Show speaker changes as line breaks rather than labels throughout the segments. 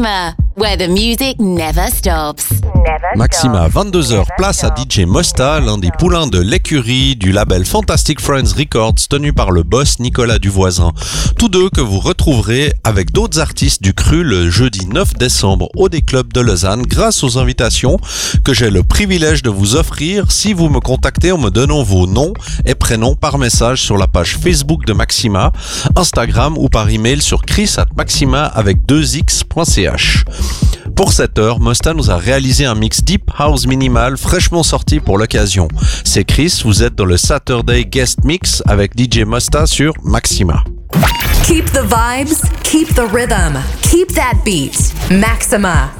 Maxima, where the music never stops.
Maxima, 22h, place à DJ Mosta, l'un des poulains de l'écurie du label Fantastic Friends Records tenu par le boss Nicolas Duvoisin. Tous deux que vous retrouverez avec d'autres artistes du cru le jeudi 9 décembre au des clubs de Lausanne grâce aux invitations que j'ai le privilège de vous offrir si vous me contactez en me donnant vos noms et prénoms par message sur la page Facebook de Maxima, Instagram ou par email sur chris at maxima avec 2x.ch. Pour cette heure, Mosta nous a réalisé un mix Deep House minimal fraîchement sorti pour l'occasion. C'est Chris, vous êtes dans le Saturday Guest Mix avec DJ Mosta sur Maxima.
Keep the vibes, keep the rhythm, keep that beat. Maxima.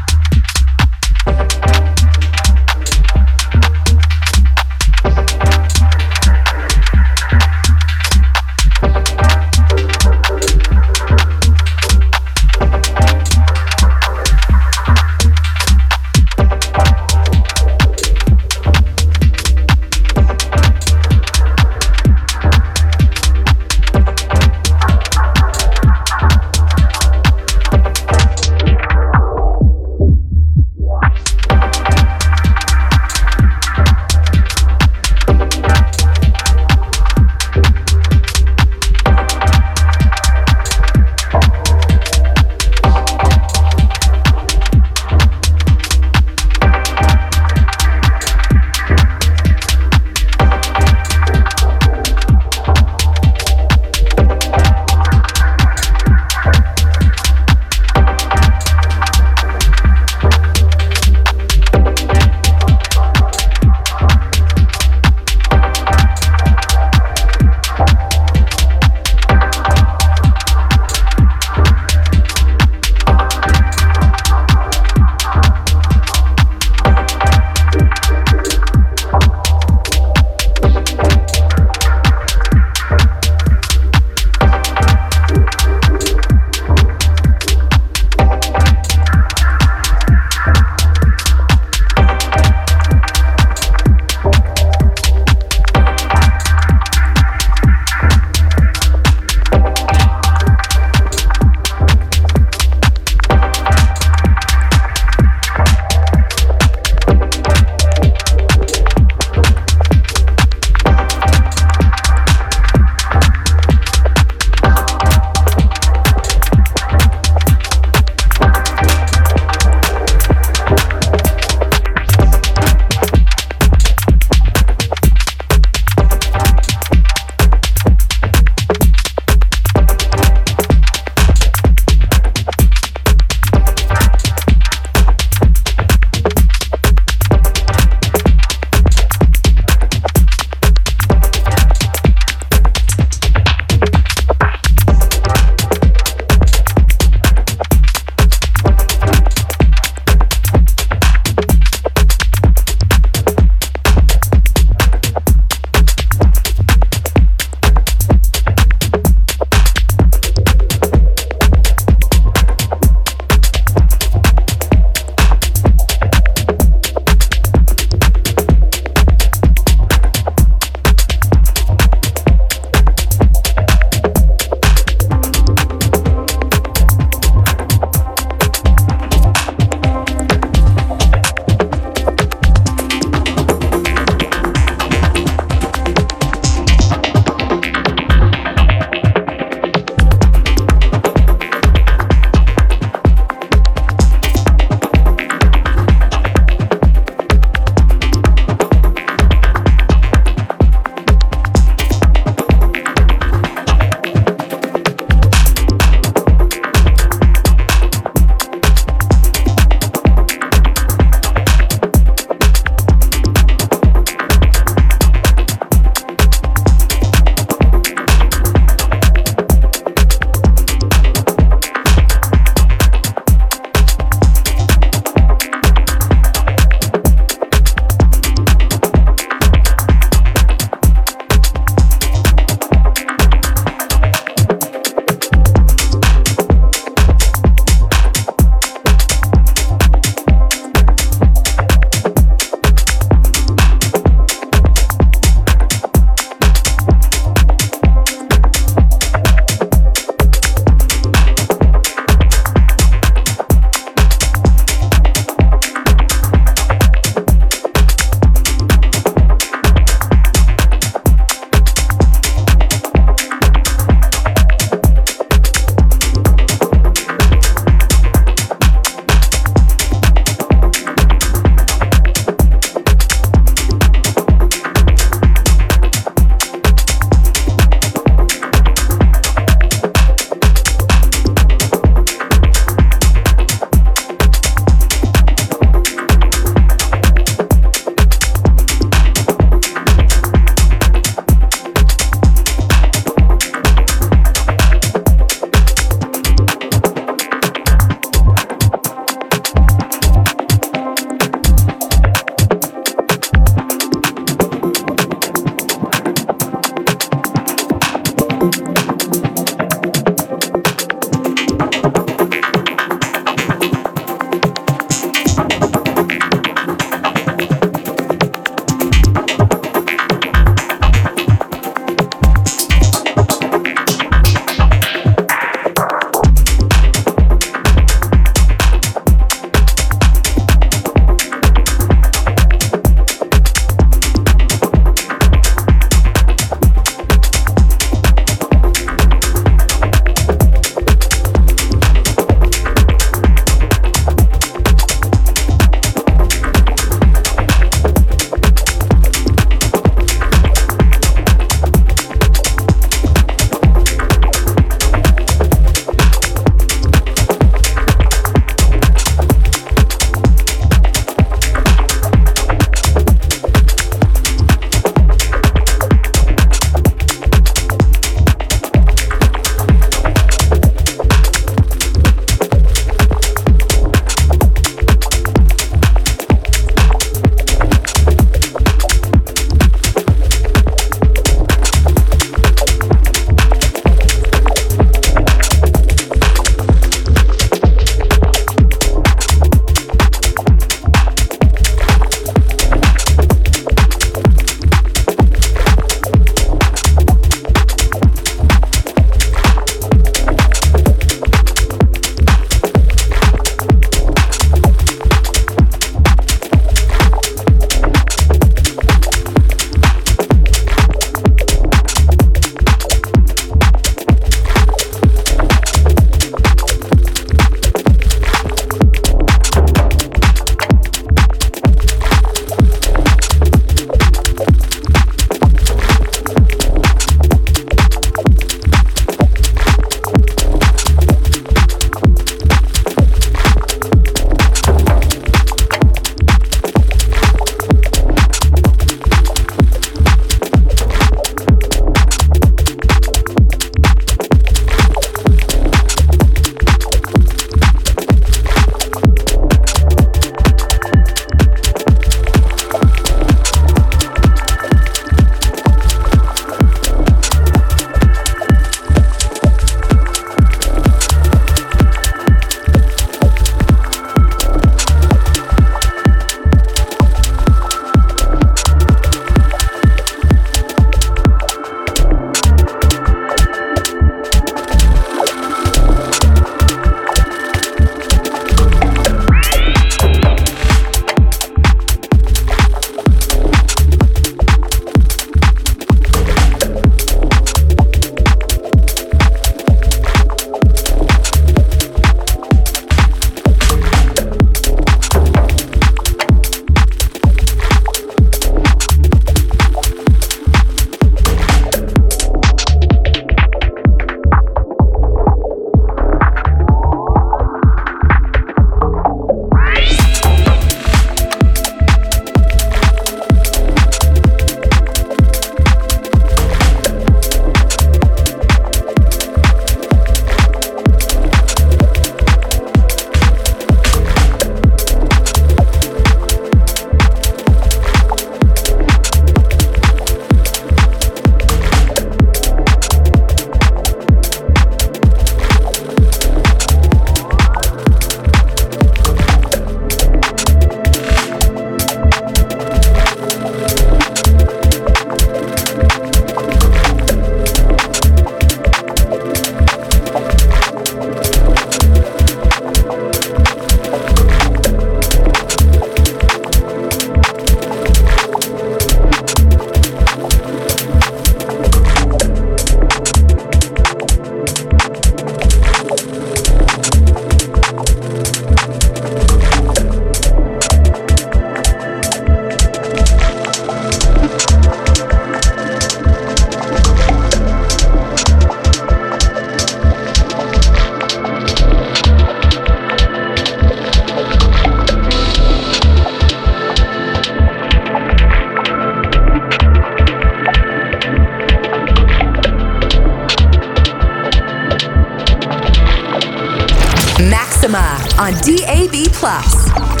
Maxima on DAB Plus.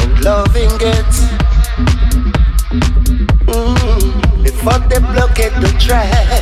and loving it. Mm, before they block it, the try.